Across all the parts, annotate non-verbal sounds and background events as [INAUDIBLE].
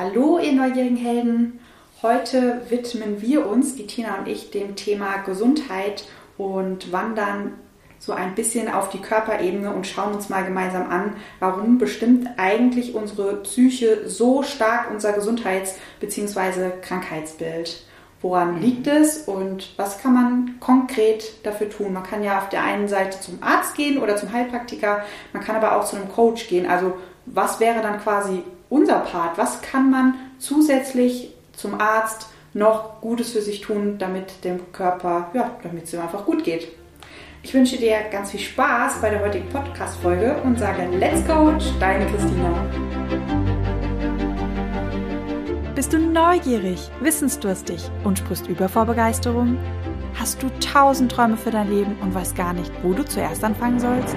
Hallo, ihr neugierigen Helden! Heute widmen wir uns, die Tina und ich, dem Thema Gesundheit und wandern so ein bisschen auf die Körperebene und schauen uns mal gemeinsam an, warum bestimmt eigentlich unsere Psyche so stark unser Gesundheits- bzw. Krankheitsbild. Woran mhm. liegt es und was kann man konkret dafür tun? Man kann ja auf der einen Seite zum Arzt gehen oder zum Heilpraktiker, man kann aber auch zu einem Coach gehen. Also was wäre dann quasi unser Part? Was kann man zusätzlich zum Arzt noch Gutes für sich tun, damit dem Körper, ja, damit es ihm einfach gut geht? Ich wünsche dir ganz viel Spaß bei der heutigen Podcast-Folge und sage Let's Coach, deine Christina. Bist du neugierig, wissensdurstig und sprichst über vor Begeisterung? Hast du tausend Träume für dein Leben und weißt gar nicht, wo du zuerst anfangen sollst?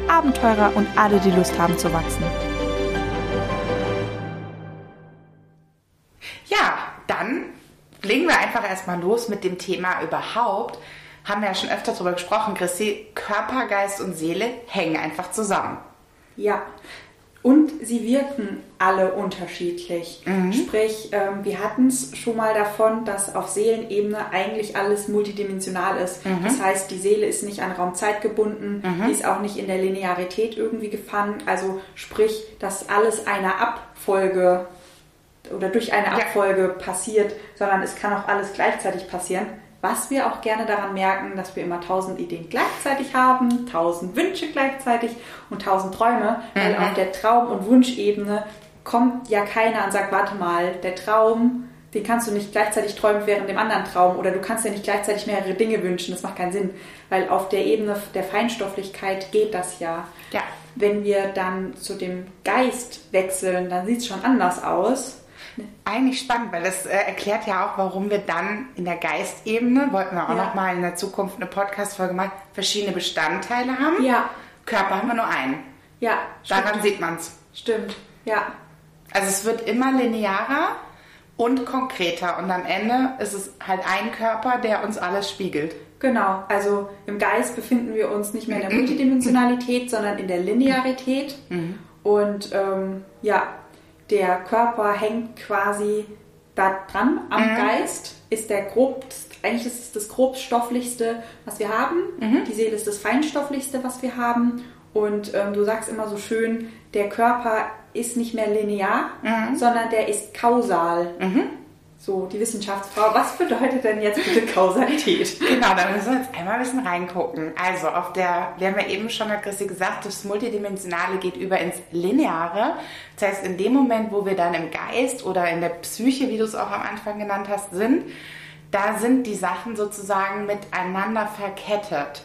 Abenteurer und alle, die Lust haben zu wachsen. Ja, dann legen wir einfach erstmal los mit dem Thema überhaupt. Haben wir ja schon öfter darüber gesprochen, Chrissy. Körper, Geist und Seele hängen einfach zusammen. Ja. Und sie wirken alle unterschiedlich. Mhm. Sprich, ähm, wir hatten es schon mal davon, dass auf Seelenebene eigentlich alles multidimensional ist. Mhm. Das heißt, die Seele ist nicht an Raum-Zeit gebunden, mhm. die ist auch nicht in der Linearität irgendwie gefangen. Also sprich, dass alles einer Abfolge oder durch eine Abfolge ja. passiert, sondern es kann auch alles gleichzeitig passieren. Was wir auch gerne daran merken, dass wir immer tausend Ideen gleichzeitig haben, tausend Wünsche gleichzeitig und tausend Träume, mhm. weil auf der Traum- und Wunschebene kommt ja keiner und sagt, warte mal, der Traum, den kannst du nicht gleichzeitig träumen während dem anderen Traum oder du kannst ja nicht gleichzeitig mehrere Dinge wünschen, das macht keinen Sinn, weil auf der Ebene der Feinstofflichkeit geht das ja. Ja. Wenn wir dann zu dem Geist wechseln, dann sieht es schon anders aus eigentlich spannend, weil das äh, erklärt ja auch, warum wir dann in der Geistebene, wollten wir auch ja. noch mal in der Zukunft eine Podcast-Folge machen, verschiedene Bestandteile haben. Ja. Körper haben wir nur einen. Ja. Daran stimmt. sieht man es. Stimmt, ja. Also es wird immer linearer und konkreter und am Ende ist es halt ein Körper, der uns alles spiegelt. Genau, also im Geist befinden wir uns nicht mehr in der [CLEARS THROAT] Multidimensionalität, sondern in der Linearität. Mhm. Und ähm, ja, der Körper hängt quasi da dran am mhm. Geist, ist der grobst, eigentlich ist es das grobstofflichste, was wir haben. Mhm. Die Seele ist das feinstofflichste, was wir haben. Und ähm, du sagst immer so schön, der Körper ist nicht mehr linear, mhm. sondern der ist kausal. So, die Wissenschaftsfrau, was bedeutet denn jetzt bitte Kausalität? [LAUGHS] genau, da müssen wir jetzt einmal ein bisschen reingucken. Also, auf der, wir haben ja eben schon, hat Christi gesagt, das Multidimensionale geht über ins Lineare. Das heißt, in dem Moment, wo wir dann im Geist oder in der Psyche, wie du es auch am Anfang genannt hast, sind, da sind die Sachen sozusagen miteinander verkettet.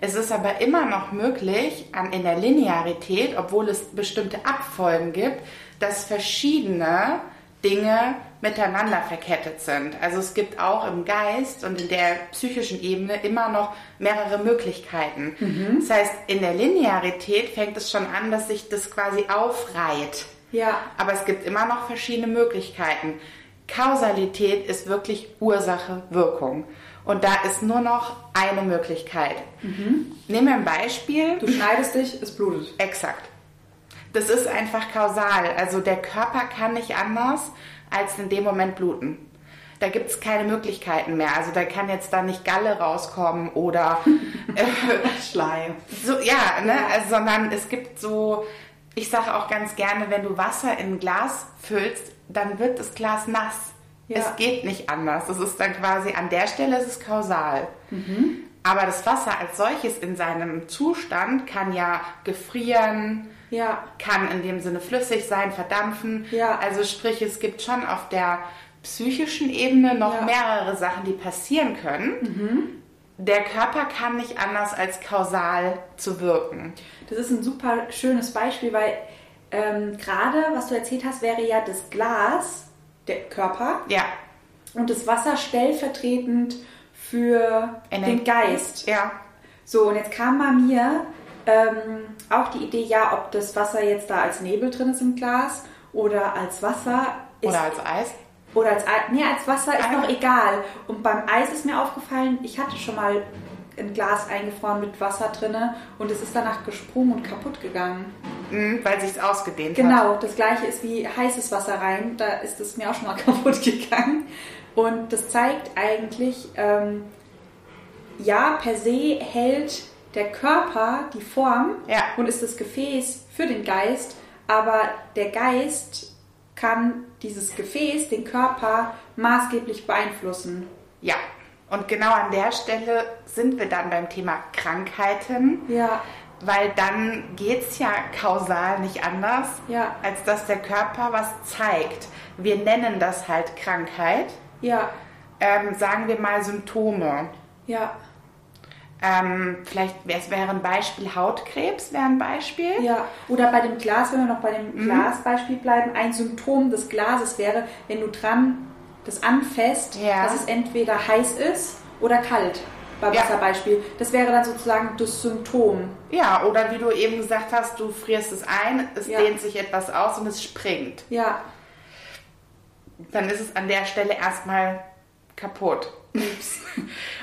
Es ist aber immer noch möglich, an, in der Linearität, obwohl es bestimmte Abfolgen gibt, dass verschiedene Dinge miteinander verkettet sind. Also es gibt auch im Geist und in der psychischen Ebene immer noch mehrere Möglichkeiten. Mhm. Das heißt, in der Linearität fängt es schon an, dass sich das quasi aufreiht. Ja. Aber es gibt immer noch verschiedene Möglichkeiten. Kausalität ist wirklich Ursache, Wirkung. Und da ist nur noch eine Möglichkeit. Mhm. Nehmen wir ein Beispiel. Du schneidest dich, es blutet. Exakt. Das ist einfach kausal. Also der Körper kann nicht anders als in dem Moment bluten. Da gibt es keine Möglichkeiten mehr. Also da kann jetzt da nicht Galle rauskommen oder [LAUGHS] äh, Schleim. So, ja, ne? Also, sondern es gibt so, ich sage auch ganz gerne, wenn du Wasser in ein Glas füllst, dann wird das Glas nass. Ja. Es geht nicht anders. Das ist dann quasi an der Stelle ist es kausal. Mhm. Aber das Wasser als solches in seinem Zustand kann ja gefrieren, ja. kann in dem Sinne flüssig sein, verdampfen. Ja. Also sprich, es gibt schon auf der psychischen Ebene noch ja. mehrere Sachen, die passieren können. Mhm. Der Körper kann nicht anders als kausal zu wirken. Das ist ein super schönes Beispiel, weil ähm, gerade, was du erzählt hast, wäre ja das Glas, der Körper, Ja. und das Wasser stellvertretend für Energie. den Geist. Ja. So, und jetzt kam bei mir ähm, auch die Idee, ja, ob das Wasser jetzt da als Nebel drin ist im Glas oder als Wasser ist. Oder als Eis. Oder als, Ei- nee, als Wasser ist Ah. noch egal. Und beim Eis ist mir aufgefallen, ich hatte schon mal ein Glas eingefroren mit Wasser drinne und es ist danach gesprungen und kaputt gegangen. Mhm, weil sich's ausgedehnt hat. Genau, das gleiche ist wie heißes Wasser rein, da ist es mir auch schon mal [LAUGHS] kaputt gegangen. Und das zeigt eigentlich, ähm, ja, per se hält der Körper die Form Ja. und ist das Gefäß für den Geist, aber der Geist kann dieses Gefäß, den Körper, maßgeblich beeinflussen. Ja. Und genau an der Stelle sind wir dann beim Thema Krankheiten. Ja, Weil dann geht's ja kausal nicht anders, Ja. als dass der Körper was zeigt. Wir nennen das halt Krankheit. ja, Ähm, sagen wir mal Symptome. ja, Ähm, vielleicht es wäre ein Beispiel Hautkrebs, wäre ein Beispiel. ja. Oder bei dem Glas, wenn wir noch bei dem Glasbeispiel bleiben, ein Symptom des Glases wäre, wenn du dran das anfasst, Ja. dass es entweder heiß ist oder kalt. Beim Ja. Wasserbeispiel. Das wäre dann sozusagen das Symptom. Ja, oder wie du eben gesagt hast, du frierst es ein, es Ja. dehnt sich etwas aus und es springt. Ja, Dann ist es an der Stelle erstmal kaputt.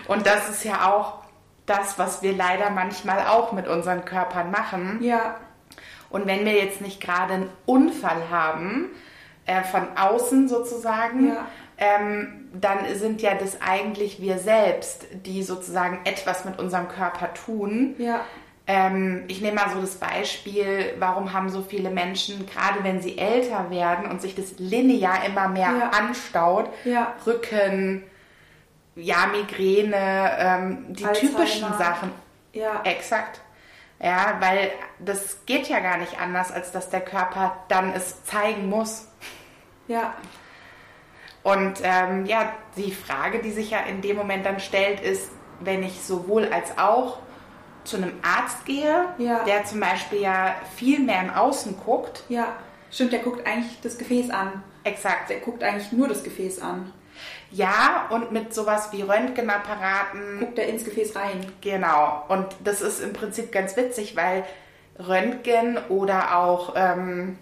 Und das ist ja auch das, was wir leider manchmal auch mit unseren Körpern machen. ja, Und wenn wir jetzt nicht gerade einen Unfall haben, äh, von außen sozusagen, Ja. ähm, dann sind ja das eigentlich wir selbst, die sozusagen etwas mit unserem Körper tun. ja, Ähm, ich nehme mal so das Beispiel, warum haben so viele Menschen, gerade wenn sie älter werden und sich das linear immer mehr Ja. anstaut. Rücken, ja, Migräne, ähm, die Alzheimer. typischen Sachen. ja, Exakt. Ja, weil das geht ja gar nicht anders, als dass der Körper dann es zeigen muss. ja, Und ähm, ja, die Frage, die sich ja in dem Moment dann stellt, ist, wenn ich sowohl als auch zu einem Arzt gehe, Ja. der zum Beispiel ja viel mehr im Außen guckt. ja. Stimmt, der guckt eigentlich das Gefäß an. Exakt. Der guckt eigentlich nur das Gefäß an. Ja, und mit sowas wie Röntgenapparaten Guckt er ins Gefäß rein. Genau, und das ist im Prinzip ganz witzig, weil Röntgen oder auch, ähm,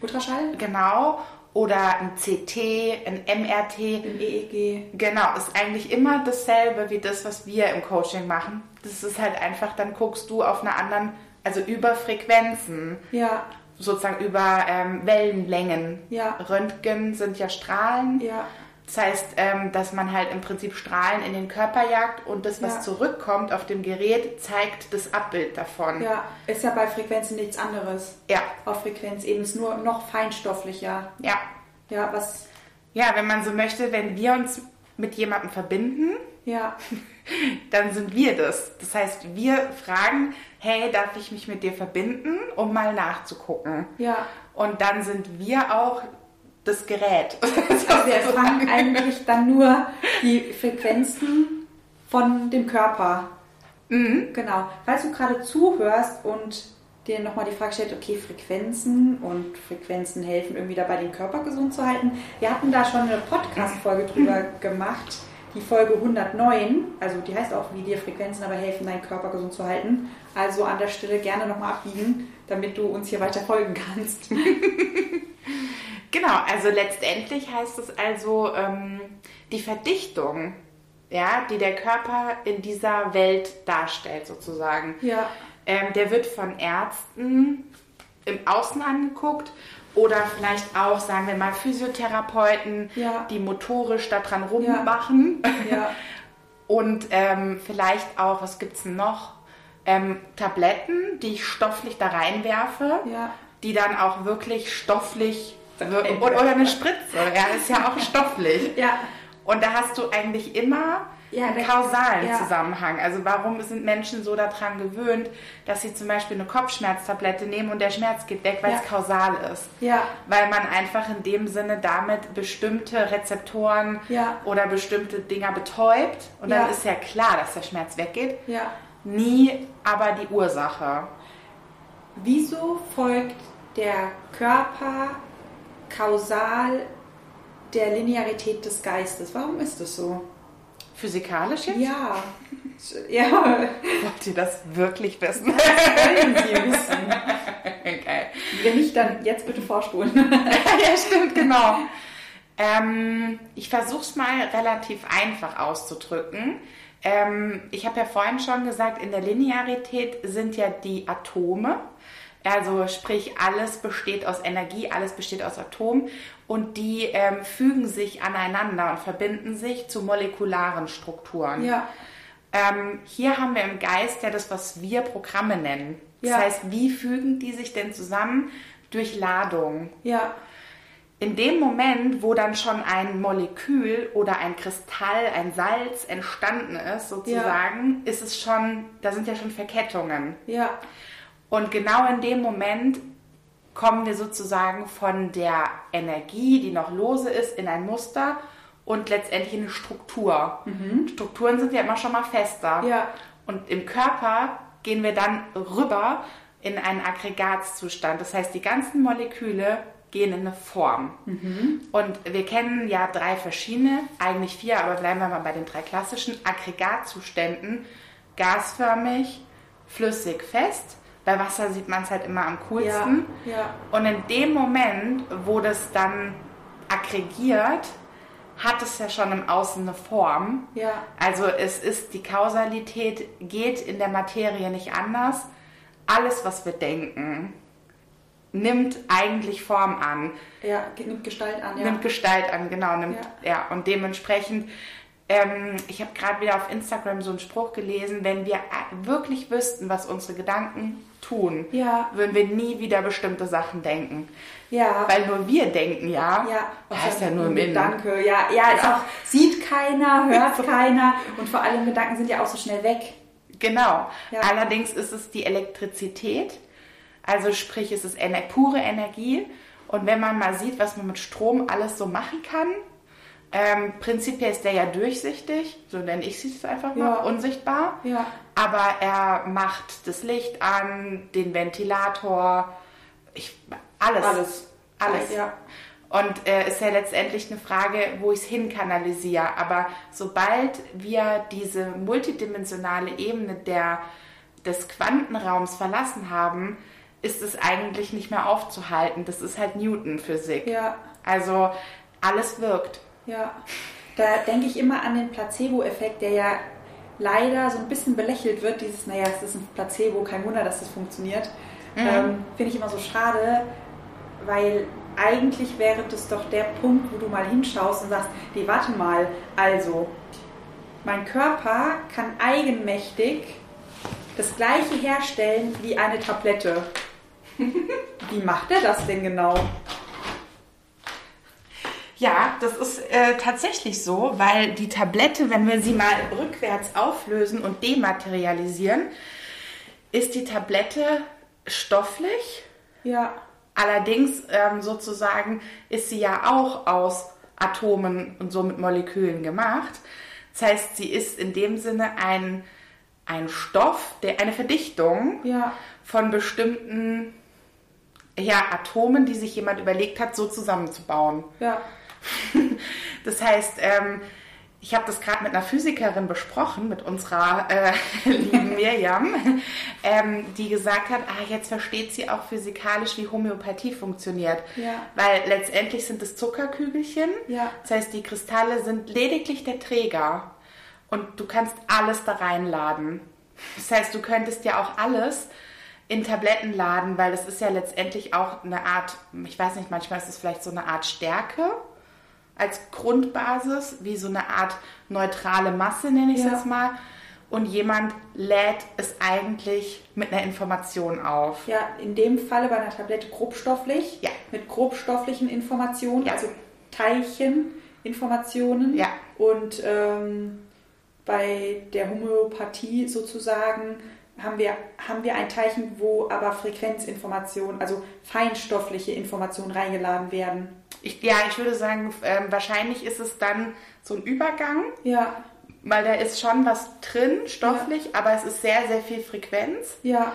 Ultraschall? genau, oder ein CT, ein MRT, Im EEG. genau, ist eigentlich immer dasselbe wie das, was wir im Coaching machen. Das ist halt einfach, dann guckst du auf einer anderen, also über Frequenzen, Ja, sozusagen über ähm, Wellenlängen. Ja. Röntgen sind ja Strahlen. ja, Das heißt, ähm, dass man halt im Prinzip Strahlen in den Körper jagt und das, was Ja. zurückkommt auf dem Gerät, zeigt das Abbild davon. ja. Ist ja bei Frequenzen nichts anderes. Ja, Auf Frequenz eben ist nur noch feinstofflicher. ja. Ja, was, Ja, wenn man so möchte, wenn wir uns mit jemandem verbinden, ja, [LAUGHS] dann sind wir das. Das heißt, wir fragen, hey, darf ich mich mit dir verbinden, um mal nachzugucken? ja. Und dann sind wir auch das Gerät. [LAUGHS] Also wir empfangen eigentlich dann nur die Frequenzen von dem Körper. Mhm. Genau. Falls du gerade zuhörst und dir nochmal die Frage stellt, okay, Frequenzen und Frequenzen helfen irgendwie dabei, den Körper gesund zu halten. Wir hatten da schon eine Podcast-Folge drüber [LAUGHS] gemacht, die Folge 109. Also die heißt auch, wie dir Frequenzen dabei helfen, deinen Körper gesund zu halten. Also an der Stelle gerne nochmal abbiegen, damit du uns hier weiter folgen kannst. [LAUGHS] Genau, also letztendlich heißt es also ähm, die Verdichtung, ja, die der Körper in dieser Welt darstellt, sozusagen. Ja. Ähm, der wird von Ärzten im Außen angeguckt oder vielleicht auch, sagen wir mal, Physiotherapeuten, Ja. die motorisch daran rummachen. Ja. [LAUGHS] Und ähm, vielleicht auch, was gibt es noch? Ähm, Tabletten, die ich stofflich da reinwerfe, Ja. die dann auch wirklich stofflich oder, oder eine Spritze, ja, ist ja auch stofflich. [LAUGHS] Ja. Und da hast du eigentlich immer Ja, einen kausalen ja. Zusammenhang. Also warum sind Menschen so daran gewöhnt, dass sie zum Beispiel eine Kopfschmerztablette nehmen und der Schmerz geht weg, weil Ja. es kausal ist? Ja. Weil man einfach in dem Sinne damit bestimmte Rezeptoren oder bestimmte Dinger betäubt. Und dann ist ja klar, dass der Schmerz weggeht. Ja. Nie aber die Ursache. Wieso folgt der Körper kausal der Linearität des Geistes. Warum ist das so? Physikalisch jetzt? Ja. [LAUGHS] Ja. Wollt ihr das wirklich wissen? Das wollen Sie wissen. [LAUGHS] Geil. Wenn nicht, dann jetzt bitte vorspulen. [LAUGHS] ja, stimmt, genau. Ähm, ich versuche es mal relativ einfach auszudrücken. Ähm, ich habe ja vorhin schon gesagt, in der Linearität sind ja die Atome. Also sprich, alles besteht aus Energie, alles besteht aus Atomen und die ähm, fügen sich aneinander und verbinden sich zu molekularen Strukturen. Ja. Ähm, hier haben wir im Geist ja das, was wir Programme nennen. Das Ja. heißt, wie fügen die sich denn zusammen? Durch Ladung. Ja. In dem Moment, wo dann schon ein Molekül oder ein Kristall, ein Salz entstanden ist, sozusagen, ist es schon, da sind ja schon Verkettungen. Ja. Und genau in dem Moment kommen wir sozusagen von der Energie, die noch lose ist, in ein Muster und letztendlich in eine Struktur. Strukturen sind ja immer schon mal fester. Ja. Und im Körper gehen wir dann rüber in einen Aggregatzustand. Das heißt, die ganzen Moleküle gehen in eine Form. Und wir kennen ja drei verschiedene, eigentlich vier, aber bleiben wir mal bei den drei klassischen Aggregatzuständen. Gasförmig, flüssig, fest. Bei Wasser sieht man es halt immer am Ja. coolsten. Ja. Und in dem Moment, wo das dann aggregiert, hat es ja schon im Außen eine Form. Ja. Also es ist die Kausalität geht in der Materie nicht anders. Alles, was wir denken, nimmt eigentlich Form an, Ja. Nimmt Gestalt an. Ja. nimmt Gestalt an, genau, nimmt ja, und dementsprechend. Ähm, ich habe gerade wieder auf Instagram so einen Spruch gelesen, wenn wir a- wirklich wüssten, was unsere Gedanken tun, Ja. würden wir nie wieder bestimmte Sachen denken. ja. Weil nur wir denken, ja, Ja, das ist ja nur im Innen. Gedanke. Ja, ja, ist Ja. auch, sieht keiner, hört [LAUGHS] keiner und vor allem Gedanken sind ja auch so schnell weg. Genau. Ja. Allerdings ist es die Elektrizität, also sprich, es ist ener pure Energie. Und wenn man mal sieht, was man mit Strom alles so machen kann, ähm, prinzipiell ist der ja durchsichtig, so nenne ich es einfach mal, Ja. unsichtbar. Ja. Aber er macht das Licht an, den Ventilator, ich, alles. Alles. Alles. Ja. Und äh, ist ja letztendlich eine Frage, wo ich es hinkanalisiere. Aber sobald wir diese multidimensionale Ebene der, des Quantenraums verlassen haben, ist es eigentlich nicht mehr aufzuhalten. Das ist halt Newton-Physik. Ja. Also alles wirkt. Ja, da denke ich immer an den Placebo-Effekt, der ja leider so ein bisschen belächelt wird. Dieses, naja, es ist ein Placebo, kein Wunder, dass das funktioniert. Ähm, Finde ich immer so schade, weil eigentlich wäre das doch der Punkt, wo du mal hinschaust und sagst, nee, warte mal, also, mein Körper kann eigenmächtig das gleiche herstellen wie eine Tablette. [LAUGHS] Wie macht er das denn genau? Ja, das ist äh, tatsächlich so, weil die Tablette, wenn wir sie mal rückwärts auflösen und dematerialisieren, ist die Tablette stofflich. Ja, Allerdings ähm, sozusagen ist sie ja auch aus Atomen und somit Molekülen gemacht. Das heißt, sie ist in dem Sinne ein, ein Stoff, der eine Verdichtung ja, von bestimmten ja, Atomen, die sich jemand überlegt hat, so zusammenzubauen. ja, [LAUGHS] Das heißt, ähm, ich habe das gerade mit einer Physikerin besprochen, mit unserer äh, [LAUGHS] lieben [LAUGHS] Mirjam, ähm, die gesagt hat, ah, jetzt versteht sie auch physikalisch, wie Homöopathie funktioniert. Ja. Weil letztendlich sind es Zuckerkügelchen. Ja. Das heißt, die Kristalle sind lediglich der Träger. Und du kannst alles da reinladen. Das heißt, du könntest ja auch alles in Tabletten laden, weil das ist ja letztendlich auch eine Art, ich weiß nicht, manchmal ist es vielleicht so eine Art Stärke als Grundbasis, wie so eine Art neutrale Masse, nenne ich es Ja. jetzt mal. Und jemand lädt es eigentlich mit einer Information auf. Ja, in dem Falle bei einer Tablette grobstofflich, Ja. mit grobstofflichen Informationen, Ja. also Teilcheninformationen. Ja. Und ähm, bei der Homöopathie sozusagen haben wir, haben wir ein Teilchen, wo aber Frequenzinformationen, also feinstoffliche Informationen reingeladen werden. Ich, ja, ich würde sagen, ähm, wahrscheinlich ist es dann so ein Übergang, Ja, weil da ist schon was drin, stofflich, aber es ist sehr, sehr viel Frequenz. ja,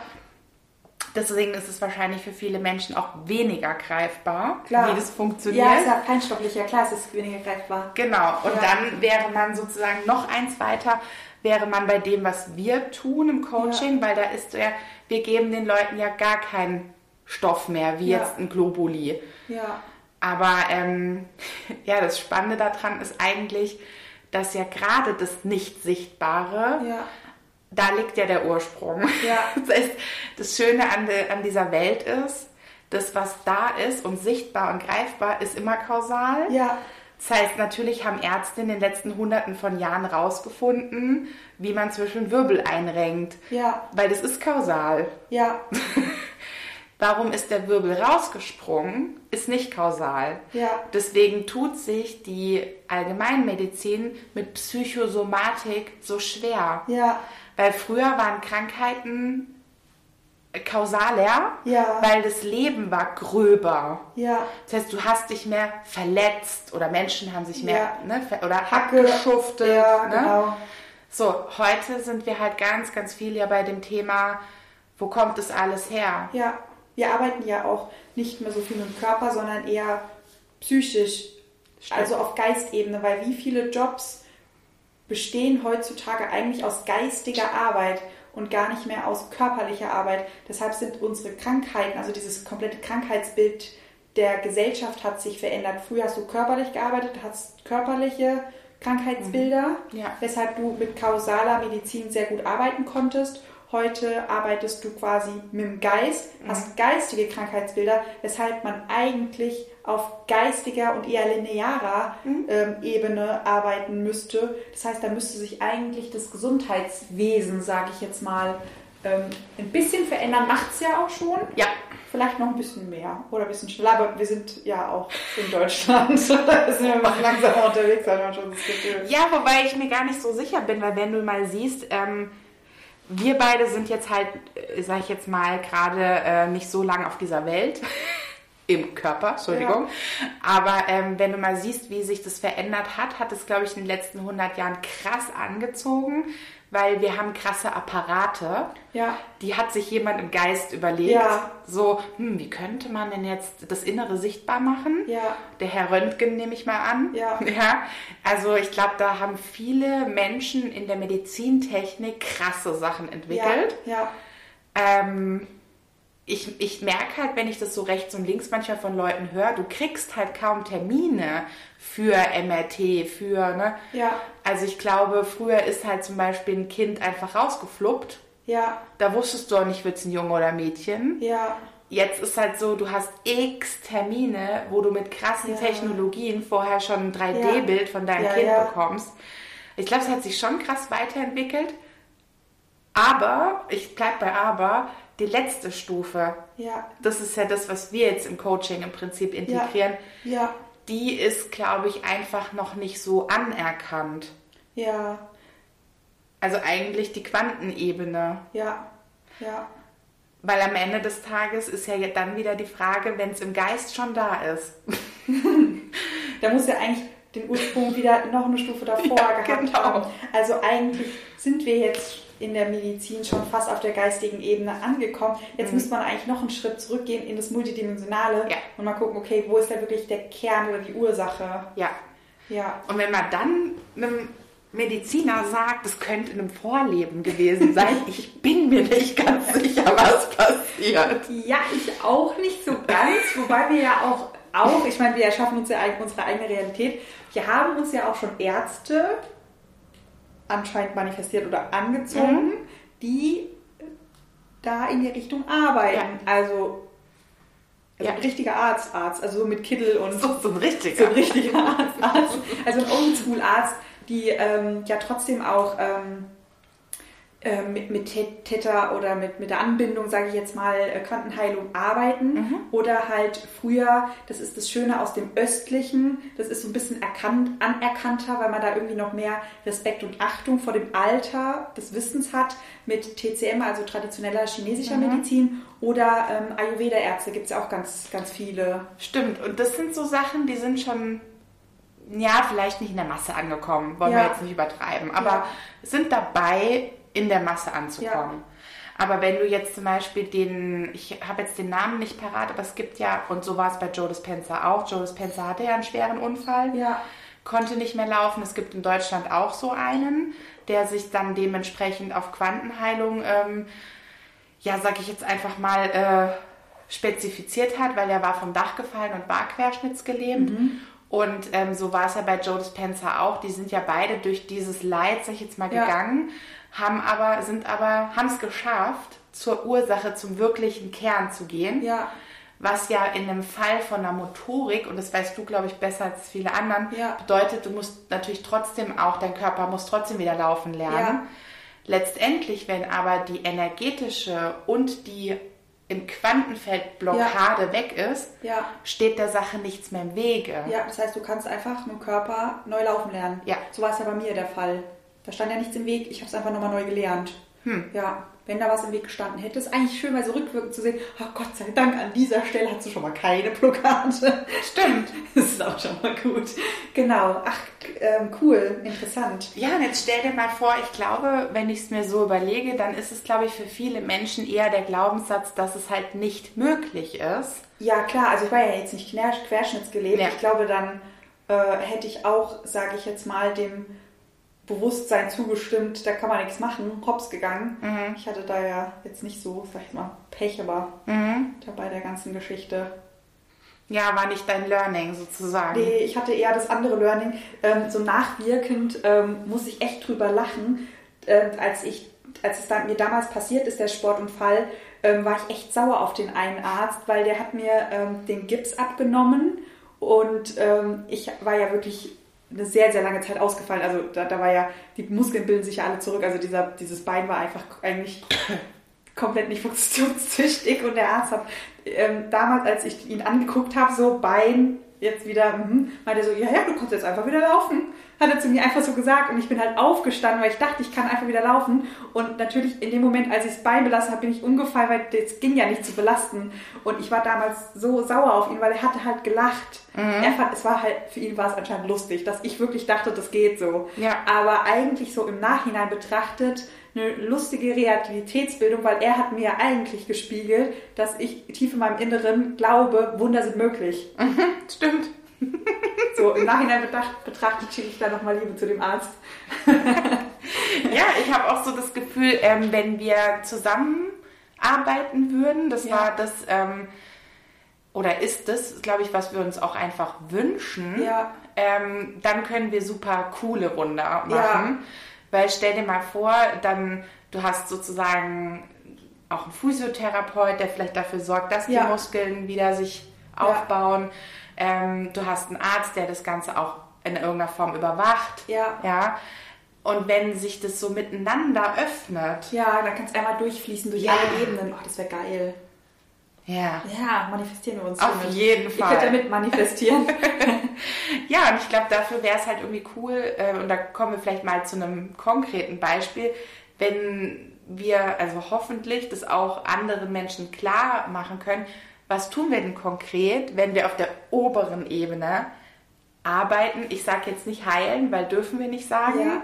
Deswegen ist es wahrscheinlich für viele Menschen auch weniger greifbar, Klar. wie das funktioniert. Ja, ist ja feinstofflicher, klar, es ist weniger greifbar. Genau, und Ja. dann wäre man sozusagen noch eins weiter, wäre man bei dem, was wir tun im Coaching, weil da ist ja, wir geben den Leuten ja gar keinen Stoff mehr, wie Ja. jetzt ein Globuli. Ja, Aber ähm, [LAUGHS] ja, das Spannende daran ist eigentlich, dass ja gerade das Nicht-Sichtbare, ja, da liegt ja der Ursprung. Ja. [LAUGHS] Das, heißt, das Schöne an, de, an dieser Welt ist, das, was da ist und sichtbar und greifbar, ist immer kausal. ja, Das heißt, natürlich haben Ärzte in den letzten Hunderten von Jahren rausgefunden, wie man zwischen Wirbel einrenkt. ja, Weil das ist kausal. ja, [LAUGHS] Warum ist der Wirbel rausgesprungen, ist nicht kausal. Ja. Deswegen tut sich die Allgemeinmedizin mit Psychosomatik so schwer. ja, Weil früher waren Krankheiten kausaler, Ja. weil das Leben war gröber. ja, Das heißt, du hast dich mehr verletzt oder Menschen haben sich mehr Ja. ne, oder Hacke, abgeschuftet. ja, ne? genau. So, heute sind wir halt ganz, ganz viel ja bei dem Thema, wo kommt das alles her? Ja, wir arbeiten ja auch nicht mehr so viel mit dem Körper, sondern eher psychisch, also auf Geistebene, weil wie viele Jobs bestehen heutzutage eigentlich aus geistiger Arbeit und gar nicht mehr aus körperlicher Arbeit. Deshalb sind unsere Krankheiten, also dieses komplette Krankheitsbild der Gesellschaft hat sich verändert. Früher hast du körperlich gearbeitet, hast körperliche Krankheitsbilder, Ja. weshalb du mit kausaler Medizin sehr gut arbeiten konntest. Heute arbeitest du quasi mit dem Geist, hast geistige Krankheitsbilder, weshalb man eigentlich auf geistiger und eher linearer ähm, Ebene arbeiten müsste. Das heißt, da müsste sich eigentlich das Gesundheitswesen, sage ich jetzt mal, ähm, ein bisschen verändern. Macht es ja auch schon. Ja, Vielleicht noch ein bisschen mehr oder ein bisschen schneller, aber wir sind ja auch in Deutschland. [LAUGHS] da sind wir bisschen langsamer unterwegs, hat man schon das Gefühl. Ja, wobei ich mir gar nicht so sicher bin, weil wenn du mal siehst, ähm, wir beide sind jetzt halt, äh, sag ich jetzt mal, gerade äh, nicht so lange auf dieser Welt. [LAUGHS] Im Körper, Entschuldigung. Aber ähm, wenn du mal siehst, wie sich das verändert hat, hat es, glaube ich, in den letzten 100 Jahren krass angezogen, weil wir haben krasse Apparate. Ja. Die hat sich jemand im Geist überlegt. Ja. So, hm, wie könnte man denn jetzt das Innere sichtbar machen? Ja. Der Herr Röntgen nehme ich mal an. Ja. [LAUGHS] ja. Also ich glaube, da haben viele Menschen in der Medizintechnik krasse Sachen entwickelt. Ja, Ähm, ich, ich merke halt, wenn ich das so rechts und links manchmal von Leuten höre, du kriegst halt kaum Termine für MRT, für, ne? ja, Also ich glaube, früher ist halt zum Beispiel ein Kind einfach rausgefluppt. ja, Da wusstest du auch nicht, wird es ein Junge oder ein Mädchen. ja, Jetzt ist halt so, du hast x Termine, wo du mit krassen Ja. Technologien vorher schon ein 3D-Bild von deinem Ja, Kind ja. bekommst. Ich glaube, es hat sich schon krass weiterentwickelt. Aber, ich bleib bei aber, die letzte Stufe, ja, das ist ja das, was wir jetzt im Coaching im Prinzip integrieren, ja, die ist, glaube ich, einfach noch nicht so anerkannt. ja, Also eigentlich die Quantenebene. ja, ja, Weil am Ende des Tages ist ja dann wieder die Frage, wenn es im Geist schon da ist. [LAUGHS] Da muss ja eigentlich den Ursprung wieder noch eine Stufe davor Ja, gehabt genau. haben. Also eigentlich sind wir jetzt in der Medizin schon fast auf der geistigen Ebene angekommen. Jetzt müsste man eigentlich noch einen Schritt zurückgehen in das Multidimensionale Ja. und mal gucken, okay, wo ist da wirklich der Kern oder die Ursache? Ja. Ja, Und wenn man dann einem Mediziner sagt, es könnte in einem Vorleben gewesen sein, [LAUGHS] ich bin mir nicht ganz sicher, was passiert. Ja, ich auch nicht so ganz, wobei wir ja auch, auch ich meine, wir erschaffen uns ja eigentlich unsere eigene Realität. Wir haben uns ja auch schon Ärzte anscheinend manifestiert oder angezogen, die da in die Richtung arbeiten. Also, also Ja. ein richtiger Arzt, Arzt, also so mit Kittel und So, so ein so richtiger. ein richtiger Arzt, Arzt. Also ein Oldschool-Arzt, die ähm, ja trotzdem auch ähm, äh, mit, mit Tä- Theta oder mit, mit der Anbindung, sage ich jetzt mal, äh, Quantenheilung arbeiten. Oder halt früher, das ist das Schöne aus dem Östlichen, das ist so ein bisschen erkannt, anerkannter, weil man da irgendwie noch mehr Respekt und Achtung vor dem Alter des Wissens hat. Mit TCM, also traditioneller chinesischer Medizin. Oder ähm, Ayurveda-Ärzte gibt es ja auch ganz, ganz viele. Stimmt. Und das sind so Sachen, die sind schon, ja, vielleicht nicht in der Masse angekommen, wollen Ja. wir jetzt nicht übertreiben, aber Ja. sind dabei, in der Masse anzukommen. Aber wenn du jetzt zum Beispiel den, ich habe jetzt den Namen nicht parat, aber es gibt ja, und so war es bei Joe Dispenza auch, Joe Dispenza hatte ja einen schweren Unfall, Ja. konnte nicht mehr laufen. Es gibt in Deutschland auch so einen, der sich dann dementsprechend auf Quantenheilung, ähm, ja, sag ich jetzt einfach mal, äh, spezifiziert hat, weil er war vom Dach gefallen und war querschnittsgelähmt. Und ähm, so war es ja bei Joe Dispenza auch. Die sind ja beide durch dieses Leid, sag ich jetzt mal, Ja. gegangen, haben aber, sind aber, haben es geschafft, zur Ursache, zum wirklichen Kern zu gehen. Ja. Was ja in einem Fall von der Motorik, und das weißt du, glaube ich, besser als viele anderen, Ja. bedeutet, du musst natürlich trotzdem auch, dein Körper muss trotzdem wieder laufen lernen. Ja. Letztendlich, wenn aber die energetische und die im Quantenfeld Blockade weg ist, Ja. steht der Sache nichts mehr im Wege. Ja, das heißt, du kannst einfach mit dem Körper neu laufen lernen. Ja. So war es ja bei mir der Fall. Da stand ja nichts im Weg, ich habe es einfach nochmal neu gelernt. Hm. Ja, wenn da was im Weg gestanden hätte, ist eigentlich schön, mal so rückwirkend zu sehen, oh Gott sei Dank, an dieser Stelle hast du schon mal keine Blockade. Stimmt. [LAUGHS] Das ist auch schon mal gut. Genau, ach, ähm, cool, interessant. Ja, und jetzt stell dir mal vor, ich glaube, wenn ich es mir so überlege, dann ist es, glaube ich, für viele Menschen eher der Glaubenssatz, dass es halt nicht möglich ist. Ja, klar, also ich war ja jetzt nicht quer, querschnittsgelebt. Ja. Ich glaube, dann äh, hätte ich auch, sage ich jetzt mal, dem Bewusstsein zugestimmt, da kann man nichts machen, hops gegangen. Mhm. Ich hatte da ja jetzt nicht so, sag ich mal, Pech, aber Mhm. bei der ganzen Geschichte. Ja, war nicht dein Learning sozusagen. Nee, ich hatte eher das andere Learning. Ähm, so nachwirkend ähm, muss ich echt drüber lachen. Ähm, als ich, als es dann, mir damals passiert ist, der Sportunfall, ähm, war ich echt sauer auf den einen Arzt, weil der hat mir ähm, den Gips abgenommen und ähm, ich war ja wirklich eine sehr, sehr lange Zeit ausgefallen. Also da, da war ja, die Muskeln bilden sich ja alle zurück. Also dieser, dieses Bein war einfach eigentlich [COUGHS] komplett nicht funktionstüchtig und der Arzt hat ähm, damals, als ich ihn angeguckt habe, so Bein jetzt wieder, mhm, meinte so, ja, ja, du kannst jetzt einfach wieder laufen. Hat er zu mir einfach so gesagt und ich bin halt aufgestanden, weil ich dachte, ich kann einfach wieder laufen. Und natürlich in dem Moment, als ich das Bein belassen habe, bin ich umgefallen, weil das ging ja nicht zu belasten. Und ich war damals so sauer auf ihn, weil er hatte halt gelacht. Er fand, es war halt, für ihn war es anscheinend lustig, dass ich wirklich dachte, das geht so. Ja. Aber eigentlich so im Nachhinein betrachtet eine lustige Realitätsbildung, weil er hat mir ja eigentlich gespiegelt, dass ich tief in meinem Inneren glaube, Wunder sind möglich. Stimmt. [LAUGHS] So im Nachhinein betracht, betrachtet schicke ich da nochmal Liebe zu dem Arzt. [LAUGHS] Ja, ich habe auch so das Gefühl, ähm, wenn wir zusammenarbeiten würden, das Ja. war das, ähm, oder ist das, glaube ich, was wir uns auch einfach wünschen, Ja. ähm, dann können wir super coole Wunder machen. Ja. Weil stell dir mal vor, dann, du hast sozusagen auch einen Physiotherapeut, der vielleicht dafür sorgt, dass Ja. die Muskeln wieder sich Ja. aufbauen. Ähm, du hast einen Arzt, der das Ganze auch in irgendeiner Form überwacht. Ja. Ja. Und wenn sich das so miteinander öffnet, Ja, dann kann es einmal durchfließen durch Ja. alle Ebenen. Oh, das wäre geil. Ja. Ja, manifestieren wir uns. Auf hiermit. jeden Ich Fall. könnte damit manifestieren. [LAUGHS] Ja, und ich glaube, dafür wäre es halt irgendwie cool, äh, und da kommen wir vielleicht mal zu einem konkreten Beispiel, wenn wir also hoffentlich das auch anderen Menschen klar machen können, was tun wir denn konkret, wenn wir auf der oberen Ebene arbeiten. Ich sage jetzt nicht heilen, weil dürfen wir nicht sagen, Ja.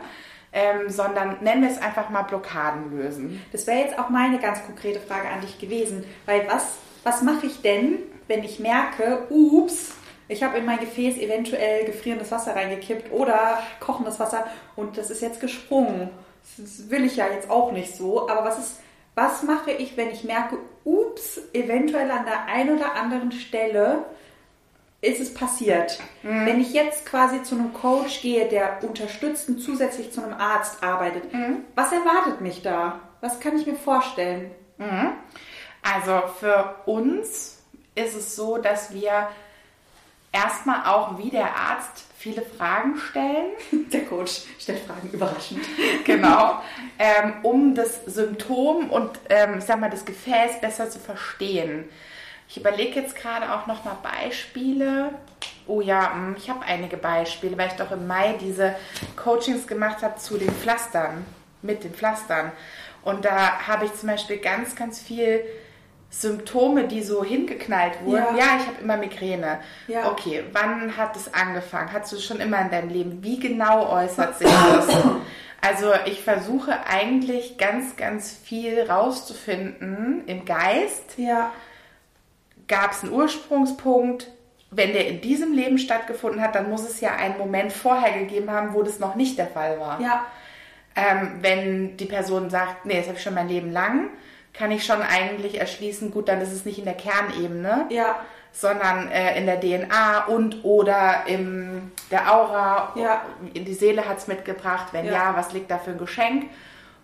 ähm, sondern nennen wir es einfach mal Blockaden lösen. Das wäre jetzt auch meine ganz konkrete Frage an dich gewesen. Weil was, was mache ich denn, wenn ich merke, ups, ich habe in mein Gefäß eventuell gefrierendes Wasser reingekippt oder kochendes Wasser und das ist jetzt gesprungen. Das will ich ja jetzt auch nicht so. Aber was ist, was mache ich, wenn ich merke, ups, eventuell an der einen oder anderen Stelle ist es passiert. Wenn ich jetzt quasi zu einem Coach gehe, der unterstützend zusätzlich zu einem Arzt arbeitet, was erwartet mich da? Was kann ich mir vorstellen? Also für uns ist es so, dass wir erstmal auch wie der Arzt viele Fragen stellen, [LAUGHS] Der Coach stellt Fragen überraschend. genau, [LAUGHS] ähm, um das Symptom und ähm, ich sag mal das Gefäß besser zu verstehen. Ich überlege jetzt gerade auch noch mal Beispiele. Oh ja, mm, ich habe einige Beispiele, weil ich doch im Mai diese Coachings gemacht habe zu den Pflastern, mit den Pflastern. Und da habe ich zum Beispiel ganz, ganz viel Symptome, die so hingeknallt wurden. Ja. Ja, ich habe immer Migräne. Ja. Okay, wann hat es angefangen? Hattest du schon immer in deinem Leben? Wie genau äußert sich das? Also ich versuche eigentlich ganz, ganz viel rauszufinden im Geist. Ja. Gab es einen Ursprungspunkt? Wenn der in diesem Leben stattgefunden hat, dann muss es ja einen Moment vorher gegeben haben, wo das noch nicht der Fall war. Ja. Ähm, wenn die Person sagt, nee, das habe ich schon mein Leben lang, kann ich schon eigentlich erschließen, gut, dann ist es nicht in der Kernebene, Ja. sondern äh, in der DNA und oder in der Aura. Ja. Die Seele hat es mitgebracht. Wenn Ja. ja. was liegt da für ein Geschenk?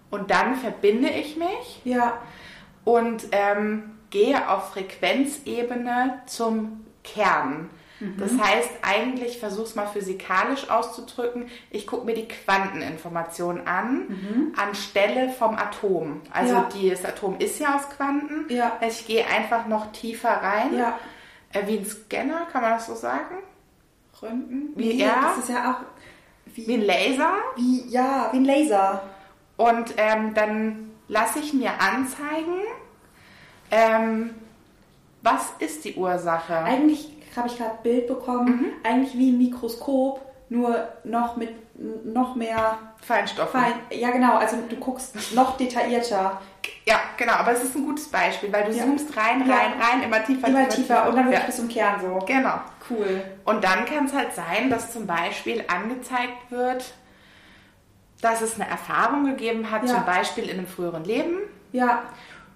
Und dann verbinde ich mich Ja. und ähm, gehe auf Frequenzebene zum Kern. Das heißt, eigentlich versuche es mal physikalisch auszudrücken. Ich gucke mir die Quanteninformation an, anstelle vom Atom. Also Ja. die, das Atom ist ja aus Quanten. Ja. Ich gehe einfach noch tiefer rein. Ja. Äh, wie ein Scanner, kann man das so sagen? Röntgen? Wie er? Das ist ja auch Wie ein Laser. wie, ja, wie ein Laser. Und ähm, dann lasse ich mir anzeigen, ähm, was ist die Ursache? Eigentlich habe ich gerade ein Bild bekommen, eigentlich wie ein Mikroskop, nur noch mit noch mehr Feinstoffe. fein. Ja, genau, also du guckst noch detaillierter, Ja, genau, aber es ist ein gutes Beispiel, weil du Ja. zoomst rein, Ja. rein, rein, immer tiefer, immer tiefer und dann wirklich ja. bis zum Kern so. Genau. Cool. Und dann kann es halt sein, dass zum Beispiel angezeigt wird, dass es eine Erfahrung gegeben hat, Ja. zum Beispiel in einem früheren Leben. Ja,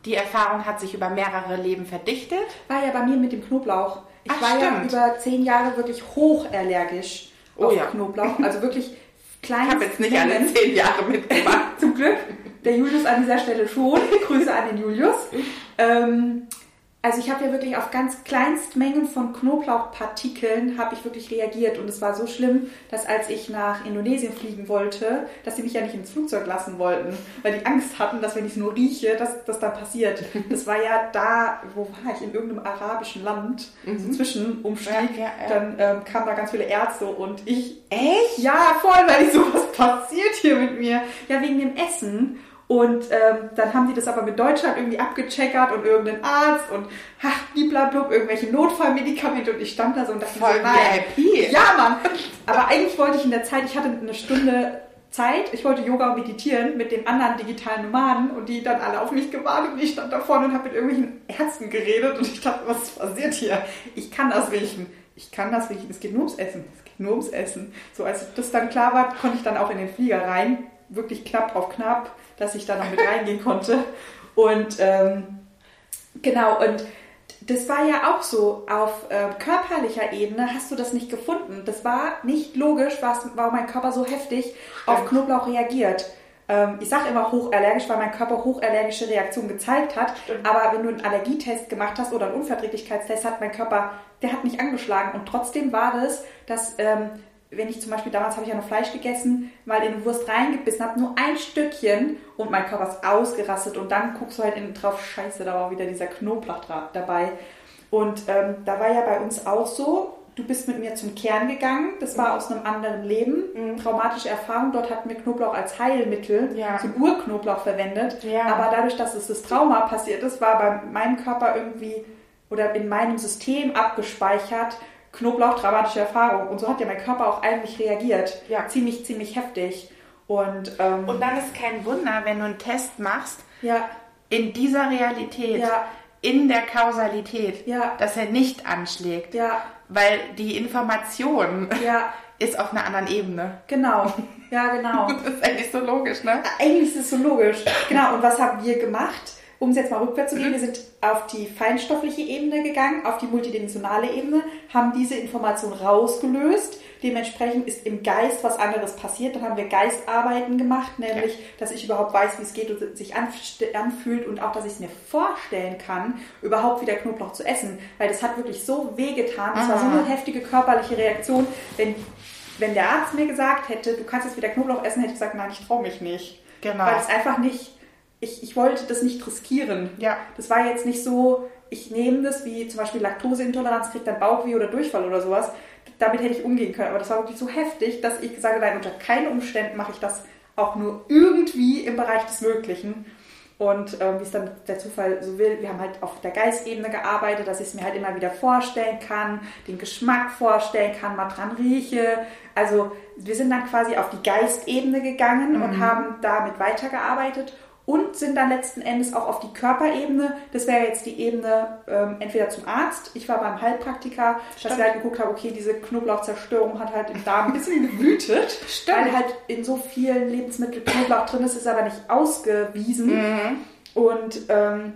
Die Erfahrung hat sich über mehrere Leben verdichtet. war ja bei mir mit dem Knoblauch. Ich Ach, war stimmt. ja über zehn Jahre wirklich hochallergisch Oh auf ja. Knoblauch. Also wirklich Ich klein. habe jetzt nicht alle zehn Jahre mitgemacht. [LAUGHS] Zum Glück. Der Julius an dieser Stelle schon. Grüße an den Julius. Ähm, [LAUGHS] also ich habe ja wirklich auf ganz Kleinstmengen von Knoblauchpartikeln habe ich wirklich reagiert und es war so schlimm, dass als ich nach Indonesien fliegen wollte, dass sie mich ja nicht ins Flugzeug lassen wollten, weil die Angst hatten, dass wenn ich es nur rieche, dass das dann passiert. [LAUGHS] Das war ja da, wo war ich, in irgendeinem arabischen Land, so Zwischenumstieg, Ja, ja, ja. dann ähm, kamen da ganz viele Ärzte und ich Echt? ja, voll, weil ich so, was [LAUGHS] passiert hier mit mir? Ja, wegen dem Essen. Und ähm, dann haben die das aber mit Deutschland irgendwie abgecheckert und irgendein Arzt und ach, bliblablub, irgendwelche Notfallmedikamente und ich stand da so und dachte Voll so, nein. VIP. Ja, Mann. Aber eigentlich wollte ich in der Zeit, ich hatte eine Stunde Zeit, ich wollte Yoga und meditieren mit den anderen digitalen Nomaden und die dann alle auf mich gewartet und ich stand da vorne und habe mit irgendwelchen Ärzten geredet und ich dachte, was passiert hier? Ich kann das riechen. Ich kann das riechen. Es geht nur ums Essen. Es geht nur ums Essen. So, als das dann klar war, konnte ich dann auch in den Flieger rein. Wirklich knapp auf knapp, dass ich da noch mit reingehen konnte. Und ähm, Genau, und das war ja auch so, auf äh, körperlicher Ebene hast du das nicht gefunden. Das war nicht logisch, was, warum mein Körper so heftig auf Knoblauch reagiert. Ähm, ich sage immer hochallergisch, weil mein Körper hochallergische Reaktionen gezeigt hat. Aber wenn du einen Allergietest gemacht hast oder einen Unverträglichkeitstest, hat mein Körper, der hat nicht angeschlagen. Und trotzdem war das, dass ähm, wenn ich zum Beispiel, damals habe ich ja noch Fleisch gegessen, mal in eine Wurst reingebissen habe, nur ein Stückchen und mein Körper ist ausgerastet und dann guckst du halt innen drauf, scheiße, da war wieder dieser Knoblauch dabei. Und ähm, da war ja bei uns auch so, du bist mit mir zum Kern gegangen, das war aus einem anderen Leben, traumatische Erfahrung, dort hatten wir Knoblauch als Heilmittel, Ja. so Urknoblauch verwendet, Ja. aber dadurch, dass es das Trauma passiert ist, war bei meinem Körper irgendwie oder in meinem System abgespeichert, Knoblauch, dramatische Erfahrung. Und so hat ja mein Körper auch eigentlich reagiert. Ja. Ziemlich, ziemlich heftig. Und, ähm, Und dann ist kein Wunder, wenn du einen Test machst, ja, in dieser Realität, Ja. in der Kausalität, Ja. dass er nicht anschlägt. ja, Weil die Information ja, [LAUGHS] ist auf einer anderen Ebene. genau. Ja, genau. [LAUGHS] Das ist eigentlich so logisch, ne? Eigentlich ist es so logisch. Genau, und was haben wir gemacht? Um es jetzt mal rückwärts zu gehen, wir sind auf die feinstoffliche Ebene gegangen, auf die multidimensionale Ebene, haben diese Information rausgelöst. Dementsprechend ist im Geist was anderes passiert. Dann haben wir Geistarbeiten gemacht, nämlich, dass ich überhaupt weiß, wie es geht und es sich anf- anfühlt und auch, dass ich es mir vorstellen kann, überhaupt wieder Knoblauch zu essen. Weil das hat wirklich so wehgetan. Das war so eine heftige körperliche Reaktion. Wenn, wenn der Arzt mir gesagt hätte, du kannst jetzt wieder Knoblauch essen, hätte ich gesagt, nein, ich traue mich nicht. Genau. Weil es einfach nicht, ich, ich wollte das nicht riskieren. Ja. Das war jetzt nicht so, ich nehme das, wie zum Beispiel Laktoseintoleranz, kriegt dann Bauchweh oder Durchfall oder sowas. Damit hätte ich umgehen können. Aber das war wirklich so heftig, dass ich gesagt habe, nein, unter keinen Umständen mache ich das auch nur irgendwie im Bereich des Möglichen. Und ähm, wie es dann der Zufall so will, wir haben halt auf der Geistebene gearbeitet, dass ich es mir halt immer wieder vorstellen kann, den Geschmack vorstellen kann, mal dran rieche. Also wir sind dann quasi auf die Geistebene gegangen mhm. und haben damit weitergearbeitet und sind dann letzten Endes auch auf die Körperebene. Das wäre jetzt die Ebene ähm, entweder zum Arzt, ich war beim Heilpraktiker, Stimmt. dass wir halt geguckt haben, okay, diese Knoblauchzerstörung hat halt im Darm ein bisschen gewütet, Stimmt. weil halt in so vielen Lebensmitteln Knoblauch drin ist, ist aber nicht ausgewiesen. Mhm. Und ähm,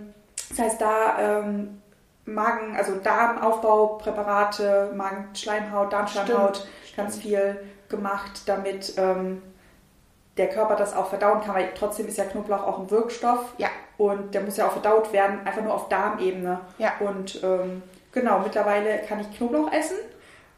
das heißt, da ähm, Magen, also Darmaufbaupräparate, Magenschleimhaut, Darmschleimhaut, Stimmt. ganz viel gemacht, damit ähm, der Körper das auch verdauen kann, weil trotzdem ist ja Knoblauch auch ein Wirkstoff. Ja. Und der muss ja auch verdaut werden, einfach nur auf Darmebene. Ja. Und ähm, genau, mittlerweile kann ich Knoblauch essen.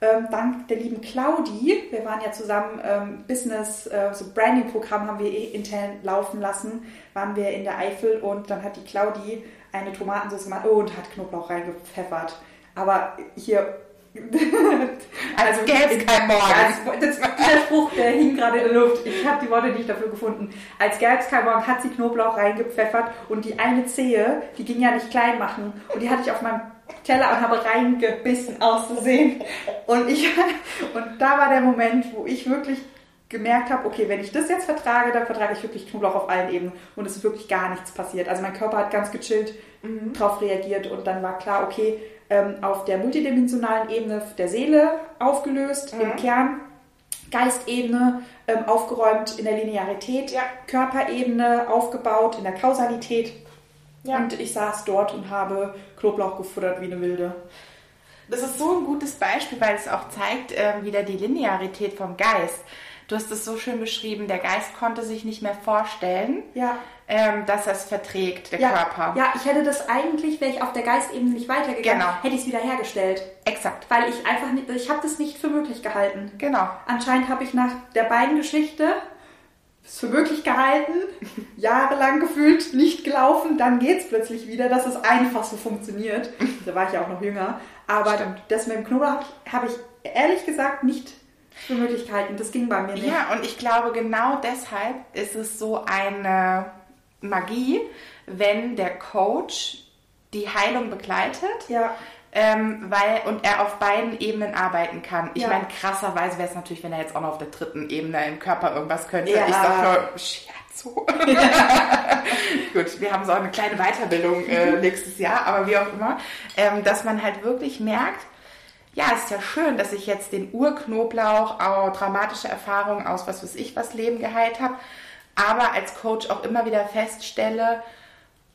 Ähm, dank der lieben Claudi, wir waren ja zusammen ähm, Business, äh, so Branding-Programm haben wir eh intern laufen lassen, waren wir in der Eifel und dann hat die Claudi eine Tomatensauce gemacht und hat Knoblauch reingepfeffert. Aber hier [LAUGHS] also gäbe es kein Morgen. Als, das, dieser Spruch, der hing gerade in der Luft. Ich habe die Worte nicht dafür gefunden. Als gäbe es kein Morgen hat sie Knoblauch reingepfeffert und die eine Zehe, die ging ja nicht klein machen und die hatte ich auf meinem Teller und habe reingebissen auszusehen. Und ich [LAUGHS] und da war der Moment, wo ich wirklich gemerkt habe, okay, wenn ich das jetzt vertrage, dann vertrage ich wirklich Knoblauch auf allen Ebenen und es ist wirklich gar nichts passiert. Also mein Körper hat ganz gechillt mhm. drauf reagiert und dann war klar, okay, ähm, auf der multidimensionalen Ebene der Seele aufgelöst, mhm. im Kern, Geistebene ähm, aufgeräumt in der Linearität, ja. Körperebene aufgebaut in der Kausalität. Ja. Und ich saß dort und habe Knoblauch gefuttert wie eine Wilde. Das ist so ein gutes Beispiel, weil es auch zeigt äh, wieder die Linearität vom Geist. Du hast es so schön beschrieben, der Geist konnte sich nicht mehr vorstellen, ja. ähm, dass er es verträgt, der ja. Körper. Ja, ich hätte das eigentlich, wäre ich auf der Geistebene nicht weitergegangen, genau. hätte ich es wieder hergestellt. Exakt. Weil ich einfach nicht, ich habe das nicht für möglich gehalten. Genau. Anscheinend habe ich nach der beiden Geschichte es für möglich gehalten, [LAUGHS] jahrelang gefühlt, nicht gelaufen, dann geht es plötzlich wieder, dass es einfach so funktioniert. [LAUGHS] Da war ich ja auch noch jünger. Aber Stimmt. das mit dem Knoblauch habe ich ehrlich gesagt nicht für Möglichkeiten. Das ging bei mir nicht. Ja, und ich glaube, genau deshalb ist es so eine Magie, wenn der Coach die Heilung begleitet. Ja. Ähm, weil, und er auf beiden Ebenen arbeiten kann. Ich ja. meine, krasserweise wäre es natürlich, wenn er jetzt auch noch auf der dritten Ebene im Körper irgendwas könnte. Ja. Ich sag nur, Scherzo. [LAUGHS] Gut, wir haben so eine kleine Weiterbildung äh, nächstes Jahr, aber wie auch immer, ähm, dass man halt wirklich merkt, ja, ist ja schön, dass ich jetzt den Urknoblauch, auch traumatische Erfahrungen aus was weiß ich was Leben geheilt habe, aber als Coach auch immer wieder feststelle,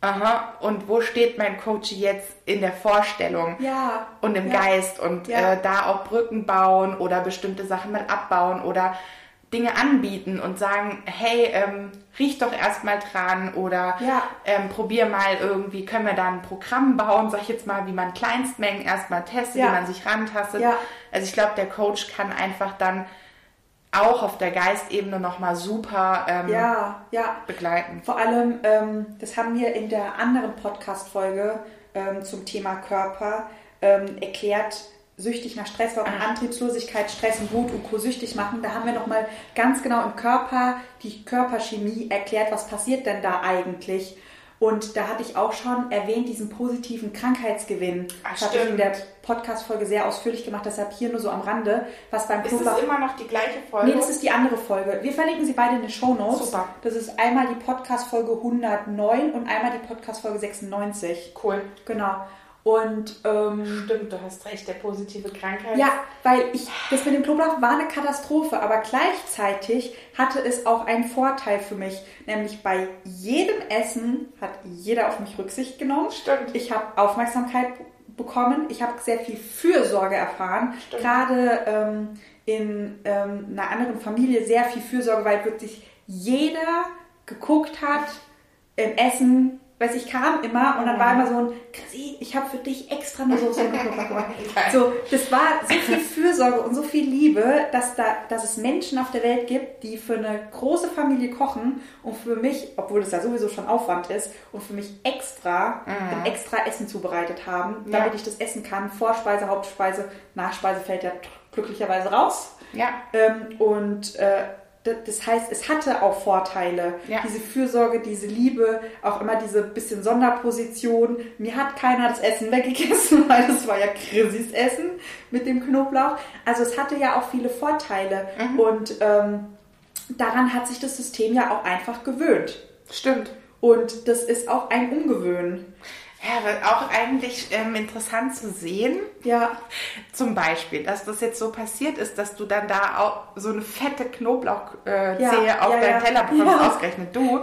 aha, und wo steht mein Coach jetzt in der Vorstellung ja, und im ja, Geist? Und ja. äh, da auch Brücken bauen oder bestimmte Sachen mal abbauen oder Dinge anbieten und sagen, hey, ähm, riech doch erstmal dran oder ja. ähm, probier mal irgendwie, können wir da ein Programm bauen, sag ich jetzt mal, wie man Kleinstmengen erstmal testet, ja. wie man sich rantastet. Ja. Also ich glaube, der Coach kann einfach dann auch auf der Geistebene nochmal super ähm, ja, ja. begleiten. Vor allem, ähm, das haben wir in der anderen Podcast-Folge ähm, zum Thema Körper ähm, erklärt, süchtig nach Stress, warum ah. Antriebslosigkeit, Stress und Wut und Co. süchtig machen. Da haben wir nochmal ganz genau im Körper die Körperchemie erklärt, was passiert denn da eigentlich. Und da hatte ich auch schon erwähnt, diesen positiven Krankheitsgewinn. Ach, das habe ich in der Podcast-Folge sehr ausführlich gemacht, deshalb hier nur so am Rande. Was beim ist das immer noch die gleiche Folge? Nee, das ist die andere Folge. Wir verlinken sie beide in den Show Notes. Super. Das ist einmal die Podcast-Folge 109 und einmal die Podcast-Folge 96. Cool. Genau. Und ähm, stimmt, du hast recht, der positive Krankheit. Ja, weil ich das mit dem Knoblauch war eine Katastrophe, aber gleichzeitig hatte es auch einen Vorteil für mich, nämlich bei jedem Essen hat jeder auf mich Rücksicht genommen. Stimmt. Ich habe Aufmerksamkeit bekommen, ich habe sehr viel Fürsorge erfahren, Stimmt. gerade ähm, in ähm, einer anderen Familie sehr viel Fürsorge, weil wirklich jeder geguckt hat im Essen Weiß ich kam immer und dann war immer so ein, Chrissy, ich habe für dich extra eine Soße und. So, das war so viel Fürsorge und so viel Liebe, dass, da, dass es Menschen auf der Welt gibt, die für eine große Familie kochen und für mich, obwohl das ja sowieso schon Aufwand ist, und für mich extra, mhm. extra Essen zubereitet haben, damit ja. ich das essen kann. Vorspeise, Hauptspeise, Nachspeise fällt ja glücklicherweise raus. Ja. Ähm, und äh, das heißt, es hatte auch Vorteile. Ja. Diese Fürsorge, diese Liebe, auch immer diese bisschen Sonderposition. Mir hat keiner das Essen weggegessen, [LAUGHS] weil das war ja Chrissys Essen mit dem Knoblauch. Also es hatte ja auch viele Vorteile. Mhm. Und ähm, daran hat sich das System ja auch einfach gewöhnt. Stimmt. Und das ist auch ein Umgewöhnen. Ja, auch eigentlich ähm, interessant zu sehen, Ja, zum Beispiel, dass das jetzt so passiert ist, dass du dann da auch so eine fette Knoblauchzehe äh, Ja, auf ja, deinen ja. Teller bekommst, ausgerechnet du,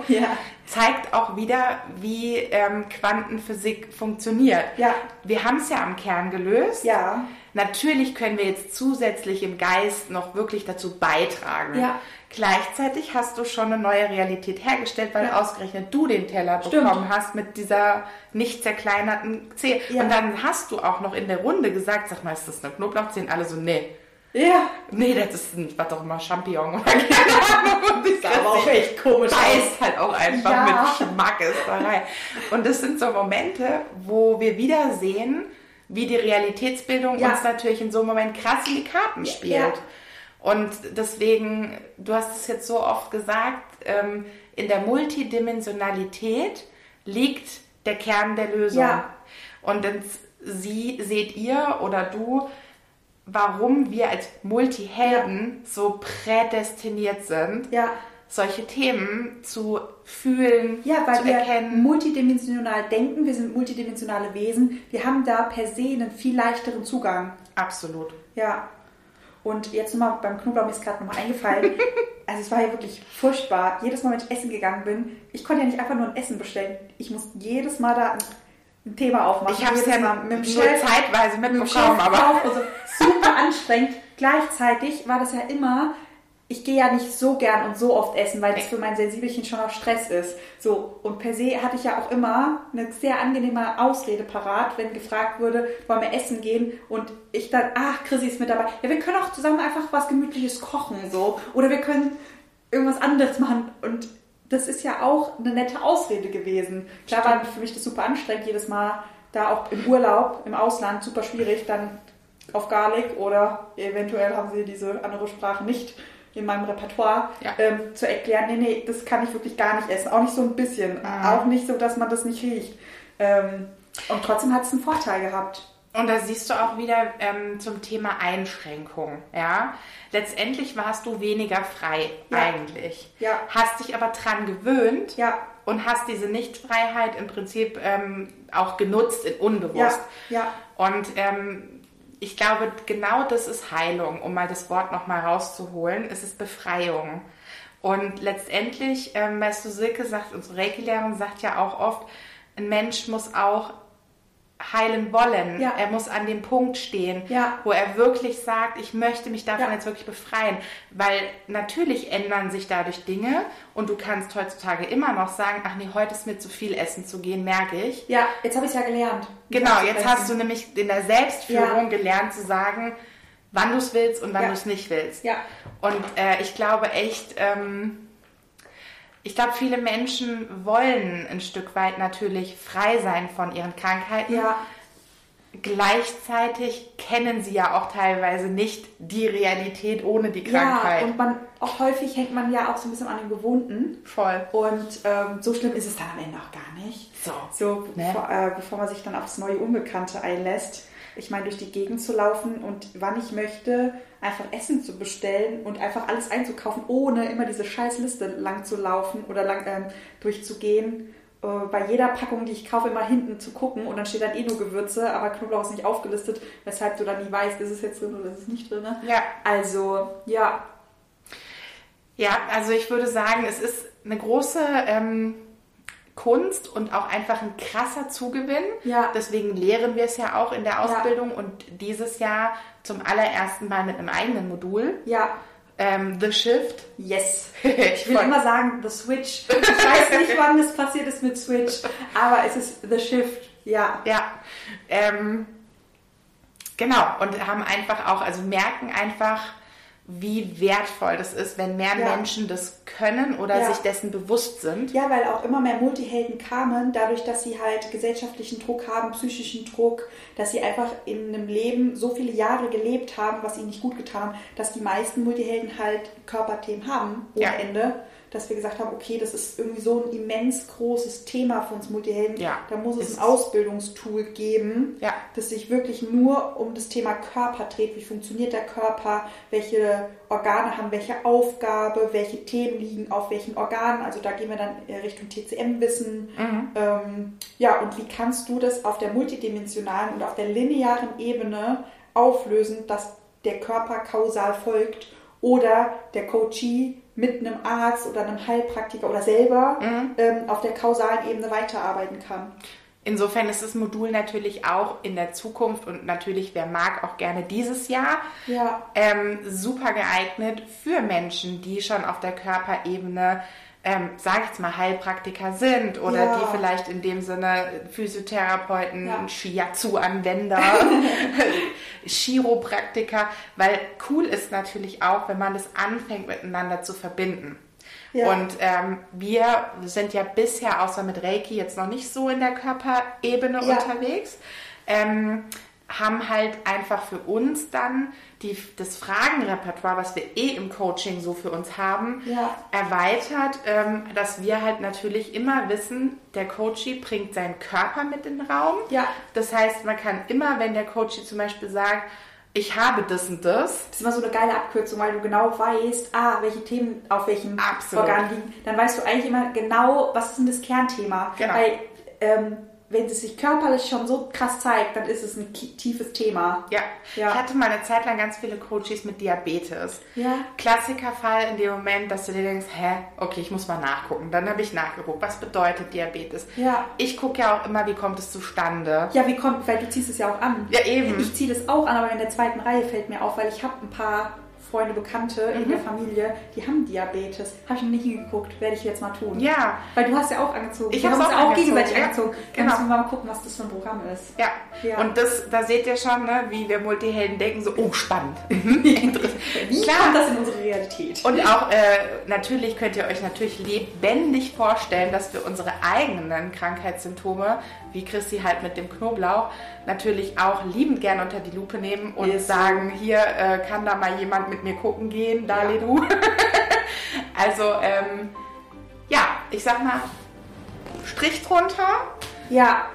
zeigt auch wieder, wie ähm, Quantenphysik funktioniert. Ja. Wir haben es ja am Kern gelöst. ja, Natürlich können wir jetzt zusätzlich im Geist noch wirklich dazu beitragen. Ja. Gleichzeitig hast du schon eine neue Realität hergestellt, weil Ja. ausgerechnet du den Teller Stimmt. bekommen hast mit dieser nicht zerkleinerten Zehe. Ja. Und dann hast du auch noch in der Runde gesagt, sag mal, ist das eine Knoblauchzehe? Alle so, nee. ja. Nee, das ist ein, was auch immer, Champignon oder keine Ahnung. Und ich Das aber auch echt komisch. aus. beißt halt auch einfach Ja. mit Geschmack ist da rein. Und das sind so Momente, wo wir wieder sehen, wie die Realitätsbildung uns natürlich in so einem Moment krass in die Karten spielt. Ja. Und deswegen, du hast es jetzt so oft gesagt, ähm, in der Multidimensionalität liegt der Kern der Lösung. Ja. Und dann sie seht ihr oder du, warum wir als Multihelden so prädestiniert sind, Ja. solche Themen zu fühlen, Ja, weil zu wir erkennen. multidimensional denken, wir sind multidimensionale Wesen, wir haben da per se einen viel leichteren Zugang. Absolut. Ja. Und jetzt nochmal beim Knoblauch mir ist gerade nochmal eingefallen. [LAUGHS] also es war ja wirklich furchtbar. Jedes Mal, wenn ich essen gegangen bin, ich konnte ja nicht einfach nur ein Essen bestellen. Ich musste jedes Mal da ein, Thema aufmachen. Ich habe es ja Mal nur mit dem Chef, zeitweise mit dem mitbekommen, Chef aber also super anstrengend. Gleichzeitig war das ja immer, ich gehe ja nicht so gern und so oft essen, weil das für mein Sensibelchen schon auch Stress ist. So, und per se hatte ich ja auch immer eine sehr angenehme Ausrede parat, wenn gefragt wurde, wollen wir essen gehen? Und ich dann, ach, Chrissy ist mit dabei. Ja, wir können auch zusammen einfach was Gemütliches kochen, so. Oder wir können irgendwas anderes machen. Und das ist ja auch eine nette Ausrede gewesen. Klar war für mich das super anstrengend, jedes Mal da auch im Urlaub, im Ausland, super schwierig, dann auf Garlic oder eventuell haben sie diese andere Sprache nicht in meinem Repertoire Ja. ähm, zu erklären, nee, nee, das kann ich wirklich gar nicht essen. Auch nicht so ein bisschen. Mhm. Auch nicht so, dass man das nicht riecht. Ähm, und trotzdem hat es einen Vorteil gehabt. Und da siehst du auch wieder ähm, zum Thema Einschränkung. Ja? Letztendlich warst du weniger frei Ja. eigentlich. Ja. Hast dich aber dran gewöhnt Ja, und hast diese Nichtfreiheit im Prinzip ähm, auch genutzt in ja, unbewusst. ja, Und ähm, ich glaube, genau das ist Heilung, um mal das Wort nochmal rauszuholen. Es ist Befreiung. Und letztendlich, ähm, du, Silke sagt, unsere Reiki-Lehrerin sagt ja auch oft, ein Mensch muss auch heilen wollen. Ja. Er muss an dem Punkt stehen, Ja. wo er wirklich sagt, ich möchte mich davon Ja. jetzt wirklich befreien. Weil natürlich ändern sich dadurch Dinge und du kannst heutzutage immer noch sagen, ach nee, heute ist mir zu viel essen zu gehen, merke ich. ja, jetzt habe ich es ja gelernt. Genau, jetzt hast du nämlich in der Selbstführung gelernt zu sagen, wann du es willst und wann du es nicht willst. Ja, Und äh, ich glaube echt, ähm, ich glaube, viele Menschen wollen ein Stück weit natürlich frei sein von ihren Krankheiten. ja, Gleichzeitig kennen sie ja auch teilweise nicht die Realität ohne die ja. Krankheit. Und man, auch häufig hängt man ja auch so ein bisschen an dem Gewohnten. Voll. Und ähm, so schlimm ist es dann am Ende auch gar nicht. So. So, Ne? bevor, äh, bevor man sich dann aufs neue Unbekannte einlässt. Ich meine, durch die Gegend zu laufen und wann ich möchte, einfach Essen zu bestellen und einfach alles einzukaufen, ohne immer diese scheiß Liste lang zu laufen oder lang ähm, durchzugehen. Äh, bei jeder Packung, die ich kaufe, immer hinten zu gucken und dann steht dann eh nur Gewürze, aber Knoblauch ist nicht aufgelistet, weshalb du dann nie weißt, ist es jetzt drin oder ist es nicht drin. ne? Ja. Also, ja, Ja, also ich würde sagen, es ist eine große ähm, Kunst und auch einfach ein krasser Zugewinn. Ja. Deswegen lehren wir es ja auch in der Ausbildung und dieses Jahr zum allerersten Mal mit einem eigenen Modul. ja, Ähm, The Shift. yes. [LAUGHS] Ich will immer sagen, The Switch. Ich weiß nicht, wann das passiert ist mit Switch, aber es ist The Shift. Ja, Ja. Ähm, genau. Und haben einfach auch, also merken einfach, wie wertvoll das ist, wenn mehr Ja. Menschen das können oder Ja. sich dessen bewusst sind. Ja, weil auch immer mehr Multihelden kamen, dadurch, dass sie halt gesellschaftlichen Druck haben, psychischen Druck, dass sie einfach in einem Leben so viele Jahre gelebt haben, was ihnen nicht gut getan dass die meisten Multihelden halt Körperthemen haben ohne Ja. Ende. Dass wir gesagt haben, okay, das ist irgendwie so ein immens großes Thema für uns Multihelden. Ja, Da muss es ein. Ausbildungstool geben, Ja. das sich wirklich nur um das Thema Körper dreht. Wie funktioniert der Körper? Welche Organe haben welche Aufgabe? Welche Themen liegen auf welchen Organen? Also da gehen wir dann äh, Richtung TCM-Wissen. Ähm, ja, und wie kannst du das auf der multidimensionalen und auf der linearen Ebene auflösen, dass der Körper kausal folgt oder der Coachee mit einem Arzt oder einem Heilpraktiker oder selber ähm, auf der kausalen Ebene weiterarbeiten kann? Insofern ist das Modul natürlich auch in der Zukunft und natürlich, wer mag, auch gerne dieses Jahr Ja. ähm, super geeignet für Menschen, die schon auf der Körperebene, ähm, sage ich jetzt mal, Heilpraktiker sind oder Ja. die vielleicht in dem Sinne Physiotherapeuten, Ja. Shiatsu-Anwender, [LAUGHS] Chiropraktiker, weil cool ist natürlich auch, wenn man das anfängt miteinander zu verbinden. Ja. Und ähm, wir sind ja bisher außer mit Reiki jetzt noch nicht so in der Körperebene unterwegs. Ähm, haben halt einfach für uns dann die, das Fragenrepertoire, was wir eh im Coaching so für uns haben, Ja. erweitert, ähm, dass wir halt natürlich immer wissen, der Coachie bringt seinen Körper mit in den Raum. Ja. Das heißt, man kann immer, wenn der Coachie zum Beispiel sagt, ich habe das und das, Das ist immer so eine geile Abkürzung, weil du genau weißt, ah, welche Themen auf welchem Absolut. Organ liegen. Dann weißt du eigentlich immer genau, was ist denn das Kernthema. Genau. Weil ähm, wenn es sich körperlich schon so krass zeigt, dann ist es ein tiefes Thema. Ja. Ja. ich hatte mal eine Zeit lang ganz viele Coaches mit Diabetes. Ja. Klassikerfall in dem Moment, dass du dir denkst, hä, okay, ich muss mal nachgucken. Dann habe ich nachgeguckt, was bedeutet Diabetes? Ja. Ich gucke ja auch immer, wie kommt es zustande. Ja, wie kommt, weil du ziehst es ja auch an. Ja, eben. Ich ziehe das auch an, aber in der zweiten Reihe fällt mir auf, weil ich habe ein paar Freunde, Bekannte Mhm. in der Familie, die haben Diabetes. Habe ich noch nicht hingeguckt, werde ich jetzt mal tun. Ja. Weil du hast ja auch angezogen. Ich haben uns auch gegenseitig ja. angezogen. Dann Genau. müssen wir mal gucken, was das für ein Programm ist. Ja. Ja. und das, da seht ihr schon, ne, wie wir Multihelden denken, so, oh, spannend. [LAUGHS] Wie Klar. kommt das in unsere Realität? Und auch äh, natürlich könnt ihr euch natürlich lebendig vorstellen, dass wir unsere eigenen Krankheitssymptome, wie Christi halt mit dem Knoblauch, natürlich auch liebend gern unter die Lupe nehmen und so. sagen, hier äh, kann da mal jemand mit mir gucken gehen, da Ja. du. [LAUGHS] also ähm, ja, ich sag mal, Strich drunter. Ja,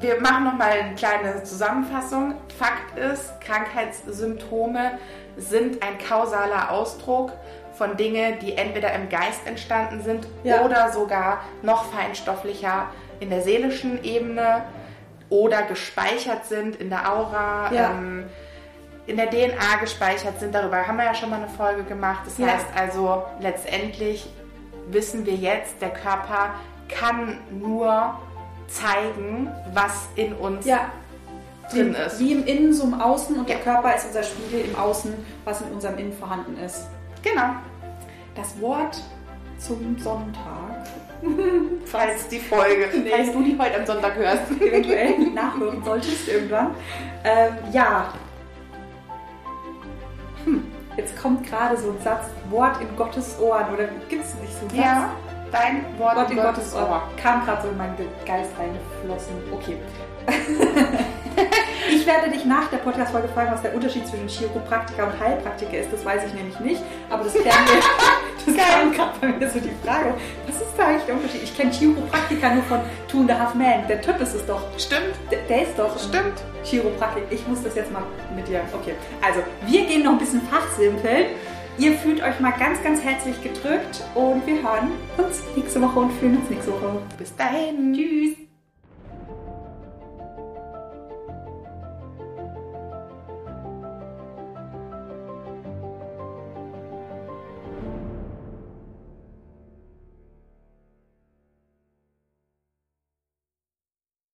Wir machen nochmal eine kleine Zusammenfassung. Fakt ist, Krankheitssymptome sind ein kausaler Ausdruck von Dingen, die entweder im Geist entstanden sind Ja. oder sogar noch feinstofflicher in der seelischen Ebene oder gespeichert sind in der Aura, Ja. ähm, in der DNA gespeichert sind. Darüber haben wir ja schon mal eine Folge gemacht. Das Ja. heißt also, letztendlich wissen wir jetzt, der Körper kann nur zeigen, was in uns ja. drin ist. Wie im Innen, so im Außen und der Körper ist unser Spiegel im Außen, was in unserem Innen vorhanden ist. Genau. Das Wort zum Sonntag. [LAUGHS] Falls die Folge, Nee. falls du die heute am Sonntag hörst. [LAUGHS] eventuell nachhören solltest irgendwann. Ähm, ja. Hm, jetzt kommt gerade so ein Satz, Wort in Gottes Ohren. Oder gibt es nicht so einen Satz? Ja, dein Wort, Wort in in Gottes Ohr. Kam gerade so in meinen Ge- Geist reingeflossen. Okay. [LAUGHS] ich werde dich nach der Podcast-Folge fragen, was der Unterschied zwischen Chiropraktiker und Heilpraktiker ist. Das weiß ich nämlich nicht. Aber das klären wir. [LAUGHS] Das kam gerade bei mir so die Frage. Was ist da eigentlich der Unterschied? Ich kenne Chiropraktiker nur von Two and a Half Men. Der Typ ist es doch. Stimmt, Der, der ist doch. stimmt. Chiropraktik. Ich muss das jetzt mal mit dir. Okay. Also, wir gehen noch ein bisschen fachsimpeln. Ihr fühlt euch mal ganz, ganz herzlich gedrückt und wir hören uns nächste Woche und fühlen uns nächste Woche. Bis dahin. Tschüss.